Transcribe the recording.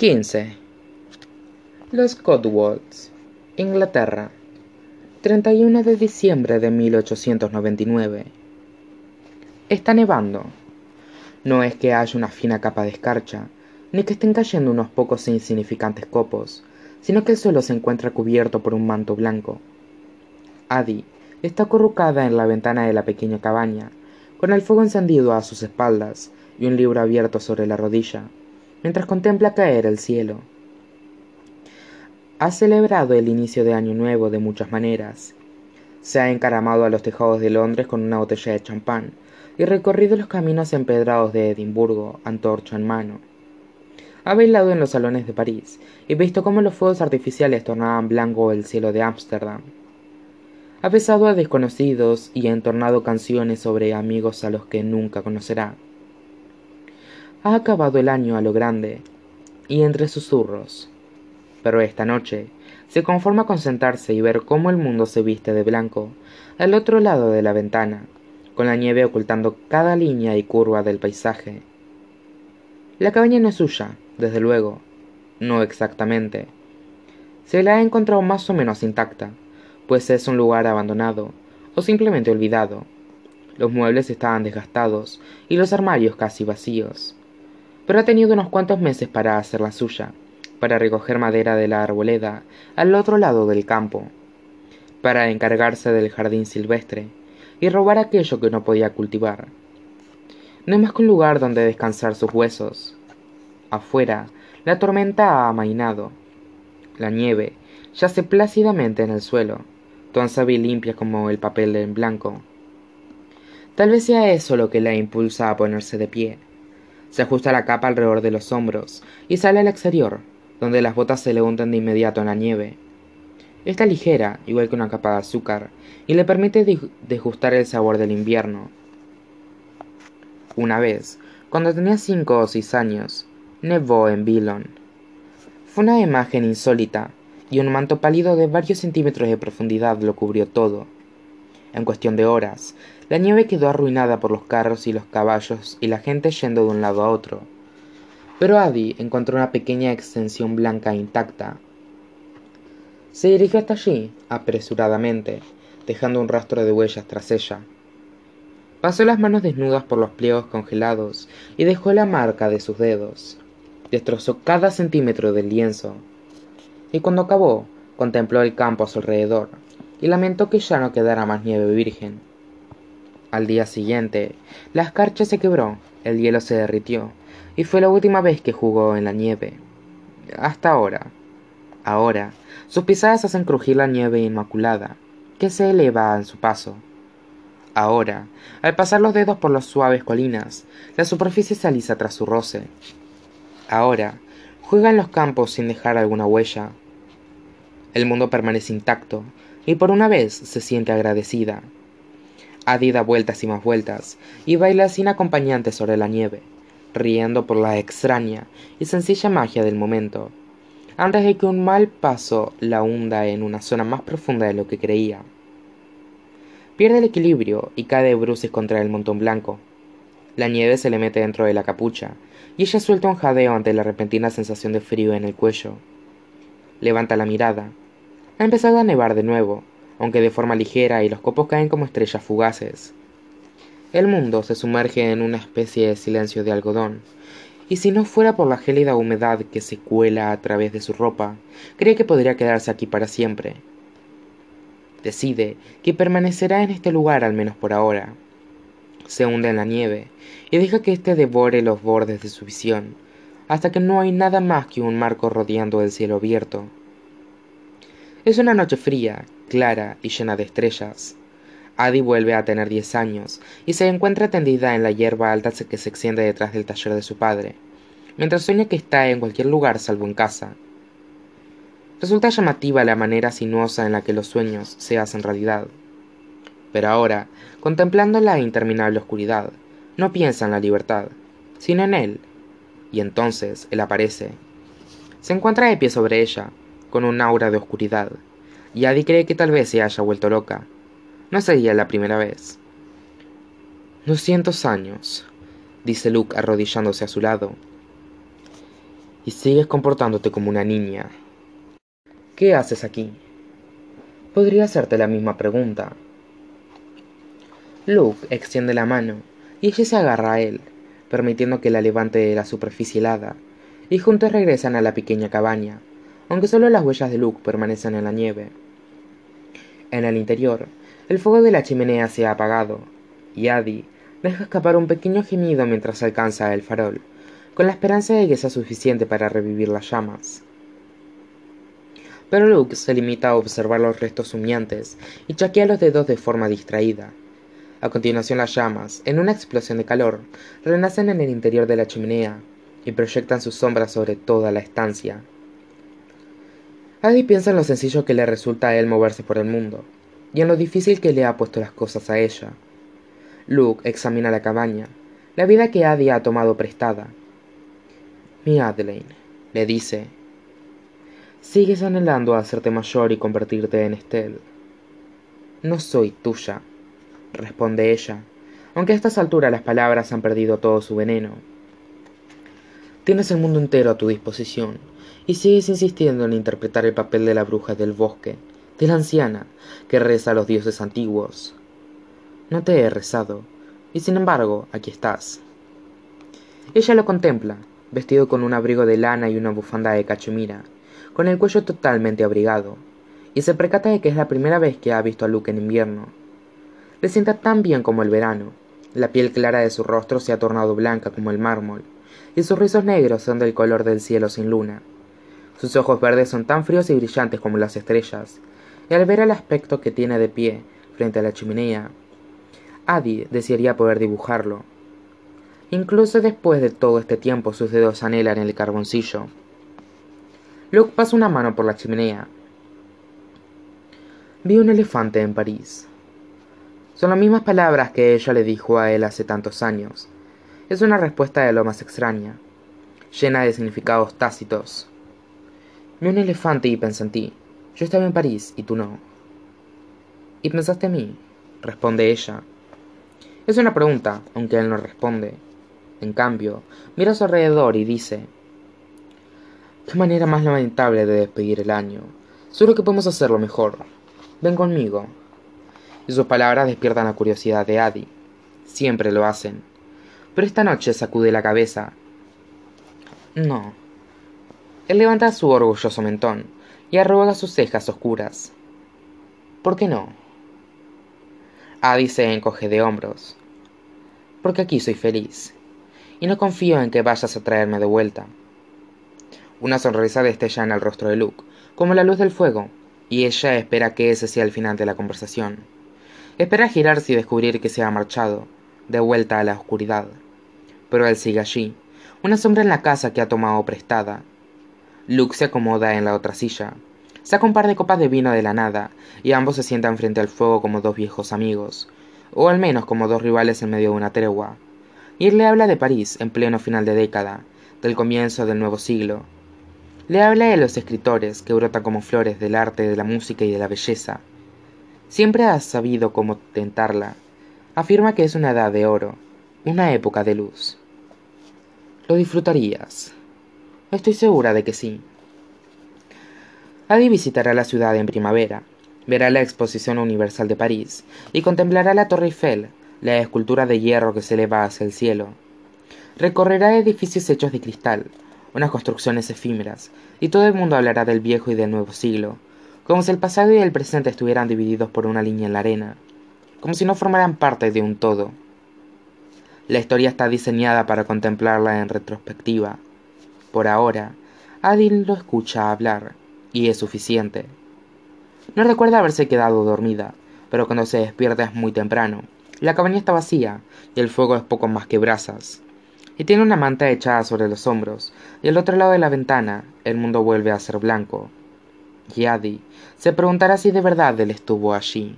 15. Los Cotswolds, Inglaterra, 31 de diciembre de 1899. Está nevando. No es que haya una fina capa de escarcha, ni que estén cayendo unos pocos e insignificantes copos, sino que el suelo se encuentra cubierto por un manto blanco. Adi está acurrucada en la ventana de la pequeña cabaña, con el fuego encendido a sus espaldas y un libro abierto sobre la rodilla mientras contempla caer el cielo. Ha celebrado el inicio de Año Nuevo de muchas maneras. Se ha encaramado a los tejados de Londres con una botella de champán y recorrido los caminos empedrados de Edimburgo, antorcha en mano. Ha bailado en los salones de París y visto cómo los fuegos artificiales tornaban blanco el cielo de Ámsterdam. Ha besado a desconocidos y ha entornado canciones sobre amigos a los que nunca conocerá ha acabado el año a lo grande y entre susurros. Pero esta noche se conforma con sentarse y ver cómo el mundo se viste de blanco al otro lado de la ventana, con la nieve ocultando cada línea y curva del paisaje. La cabaña no es suya, desde luego, no exactamente. Se la ha encontrado más o menos intacta, pues es un lugar abandonado o simplemente olvidado. Los muebles estaban desgastados y los armarios casi vacíos pero ha tenido unos cuantos meses para hacer la suya, para recoger madera de la arboleda al otro lado del campo, para encargarse del jardín silvestre y robar aquello que no podía cultivar. No hay más que un lugar donde descansar sus huesos. Afuera, la tormenta ha amainado. La nieve yace plácidamente en el suelo, tan suave y limpia como el papel en blanco. Tal vez sea eso lo que la impulsa a ponerse de pie se ajusta la capa alrededor de los hombros y sale al exterior, donde las botas se le hunden de inmediato en la nieve. Está ligera, igual que una capa de azúcar, y le permite degustar el sabor del invierno. Una vez, cuando tenía cinco o seis años, nevó en Billon. Fue una imagen insólita, y un manto pálido de varios centímetros de profundidad lo cubrió todo. En cuestión de horas, la nieve quedó arruinada por los carros y los caballos y la gente yendo de un lado a otro. Pero Adi encontró una pequeña extensión blanca intacta. Se dirigió hasta allí, apresuradamente, dejando un rastro de huellas tras ella. Pasó las manos desnudas por los pliegos congelados y dejó la marca de sus dedos. Destrozó cada centímetro del lienzo. Y cuando acabó, contempló el campo a su alrededor y lamentó que ya no quedara más nieve virgen. Al día siguiente, la escarcha se quebró, el hielo se derritió, y fue la última vez que jugó en la nieve. Hasta ahora. Ahora, sus pisadas hacen crujir la nieve inmaculada, que se eleva en su paso. Ahora, al pasar los dedos por las suaves colinas, la superficie se alisa tras su roce. Ahora, juega en los campos sin dejar alguna huella. El mundo permanece intacto, y por una vez se siente agradecida. Adi da vueltas y más vueltas, y baila sin acompañante sobre la nieve, riendo por la extraña y sencilla magia del momento, antes de que un mal paso la hunda en una zona más profunda de lo que creía. Pierde el equilibrio y cae de bruces contra el montón blanco. La nieve se le mete dentro de la capucha, y ella suelta un jadeo ante la repentina sensación de frío en el cuello. Levanta la mirada. Ha empezado a nevar de nuevo, aunque de forma ligera, y los copos caen como estrellas fugaces. El mundo se sumerge en una especie de silencio de algodón, y si no fuera por la gélida humedad que se cuela a través de su ropa, cree que podría quedarse aquí para siempre. Decide que permanecerá en este lugar al menos por ahora. Se hunde en la nieve y deja que éste devore los bordes de su visión, hasta que no hay nada más que un marco rodeando el cielo abierto. Es una noche fría clara y llena de estrellas. Adi vuelve a tener diez años y se encuentra tendida en la hierba alta que se extiende detrás del taller de su padre, mientras sueña que está en cualquier lugar salvo en casa. Resulta llamativa la manera sinuosa en la que los sueños se hacen realidad. Pero ahora, contemplando la interminable oscuridad, no piensa en la libertad, sino en él. Y entonces él aparece. Se encuentra de pie sobre ella, con un aura de oscuridad, y Adi cree que tal vez se haya vuelto loca. No sería la primera vez. Doscientos años, dice Luke arrodillándose a su lado. y sigues comportándote como una niña. ¿Qué haces aquí? Podría hacerte la misma pregunta. Luke extiende la mano y ella se agarra a él, permitiendo que la levante de la superficie helada, y juntos regresan a la pequeña cabaña, aunque solo las huellas de Luke permanecen en la nieve. En el interior, el fuego de la chimenea se ha apagado, y Adi deja escapar un pequeño gemido mientras alcanza el farol, con la esperanza de que sea suficiente para revivir las llamas. Pero Luke se limita a observar los restos humeantes y chaquea los dedos de forma distraída. A continuación las llamas, en una explosión de calor, renacen en el interior de la chimenea y proyectan sus sombras sobre toda la estancia. Adi piensa en lo sencillo que le resulta a él moverse por el mundo, y en lo difícil que le ha puesto las cosas a ella. Luke examina la cabaña, la vida que Adi ha tomado prestada. Mi Adelaine, le dice, sigues anhelando a hacerte mayor y convertirte en Estelle. No soy tuya, responde ella, aunque a estas alturas las palabras han perdido todo su veneno. Tienes el mundo entero a tu disposición, y sigues insistiendo en interpretar el papel de la bruja del bosque, de la anciana que reza a los dioses antiguos. No te he rezado, y sin embargo, aquí estás. Ella lo contempla, vestido con un abrigo de lana y una bufanda de cachemira, con el cuello totalmente abrigado, y se percata de que es la primera vez que ha visto a Luke en invierno. Le sienta tan bien como el verano. La piel clara de su rostro se ha tornado blanca como el mármol, y sus rizos negros son del color del cielo sin luna. Sus ojos verdes son tan fríos y brillantes como las estrellas, y al ver el aspecto que tiene de pie frente a la chimenea, Adi desearía poder dibujarlo. Incluso después de todo este tiempo sus dedos anhelan el carboncillo. Luke pasa una mano por la chimenea. Vi un elefante en París. Son las mismas palabras que ella le dijo a él hace tantos años. Es una respuesta de lo más extraña, llena de significados tácitos. Vi un elefante y pensé en ti. Yo estaba en París y tú no. ¿Y pensaste en mí? responde ella. Es una pregunta, aunque él no responde. En cambio, mira a su alrededor y dice, Qué manera más lamentable de despedir el año. Seguro que podemos hacerlo mejor. Ven conmigo. Sus palabras despiertan la curiosidad de Adi. Siempre lo hacen. Pero esta noche sacude la cabeza. No. Él levanta su orgulloso mentón y arruga sus cejas oscuras. ¿Por qué no? Adi se encoge de hombros. Porque aquí soy feliz. Y no confío en que vayas a traerme de vuelta. Una sonrisa destella en el rostro de Luke, como la luz del fuego, y ella espera que ese sea el final de la conversación. Espera girarse y descubrir que se ha marchado, de vuelta a la oscuridad. Pero él sigue allí, una sombra en la casa que ha tomado prestada. Luke se acomoda en la otra silla, saca un par de copas de vino de la nada, y ambos se sientan frente al fuego como dos viejos amigos, o al menos como dos rivales en medio de una tregua. Y él le habla de París en pleno final de década, del comienzo del nuevo siglo, le habla de los escritores que brotan como flores del arte, de la música y de la belleza. Siempre ha sabido cómo tentarla. Afirma que es una edad de oro, una época de luz. ¿Lo disfrutarías? Estoy segura de que sí. Adi visitará la ciudad en primavera, verá la Exposición Universal de París y contemplará la Torre Eiffel, la escultura de hierro que se eleva hacia el cielo. Recorrerá edificios hechos de cristal, unas construcciones efímeras, y todo el mundo hablará del viejo y del nuevo siglo, como si el pasado y el presente estuvieran divididos por una línea en la arena, como si no formaran parte de un todo. La historia está diseñada para contemplarla en retrospectiva. Por ahora, Adil lo escucha hablar, y es suficiente. No recuerda haberse quedado dormida, pero cuando se despierta es muy temprano. La cabaña está vacía, y el fuego es poco más que brasas y tiene una manta echada sobre los hombros, y al otro lado de la ventana el mundo vuelve a ser blanco. Y Adi se preguntará si de verdad él estuvo allí.